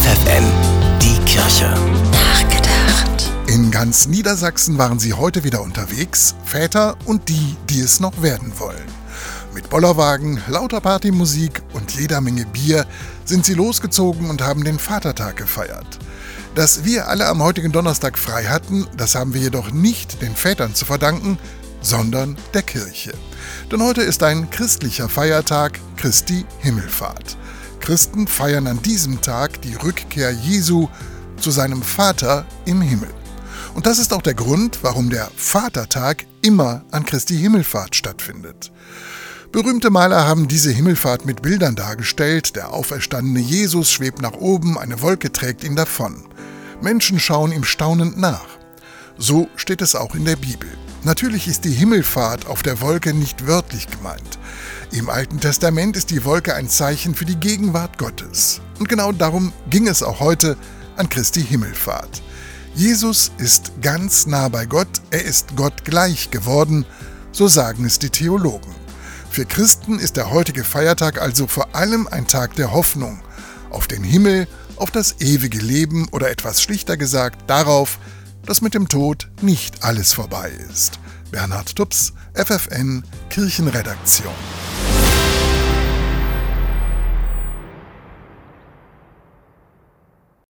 FFN, die Kirche. Nachgedacht. In ganz Niedersachsen waren sie heute wieder unterwegs, Väter und die, die es noch werden wollen. Mit Bollerwagen, lauter Partymusik und jeder Menge Bier sind sie losgezogen und haben den Vatertag gefeiert. Dass wir alle am heutigen Donnerstag frei hatten, das haben wir jedoch nicht den Vätern zu verdanken, sondern der Kirche. Denn heute ist ein christlicher Feiertag, Christi Himmelfahrt. Christen feiern an diesem Tag die Rückkehr Jesu zu seinem Vater im Himmel. Und das ist auch der Grund, warum der Vatertag immer an Christi Himmelfahrt stattfindet. Berühmte Maler haben diese Himmelfahrt mit Bildern dargestellt. Der auferstandene Jesus schwebt nach oben, eine Wolke trägt ihn davon. Menschen schauen ihm staunend nach. So steht es auch in der Bibel. Natürlich ist die Himmelfahrt auf der Wolke nicht wörtlich gemeint. Im Alten Testament ist die Wolke ein Zeichen für die Gegenwart Gottes. Und genau darum ging es auch heute an Christi Himmelfahrt. Jesus ist ganz nah bei Gott, er ist Gott gleich geworden, so sagen es die Theologen. Für Christen ist der heutige Feiertag also vor allem ein Tag der Hoffnung auf den Himmel, auf das ewige Leben oder etwas schlichter gesagt darauf, dass mit dem Tod nicht alles vorbei ist. Bernhard Tups, FFN, Kirchenredaktion.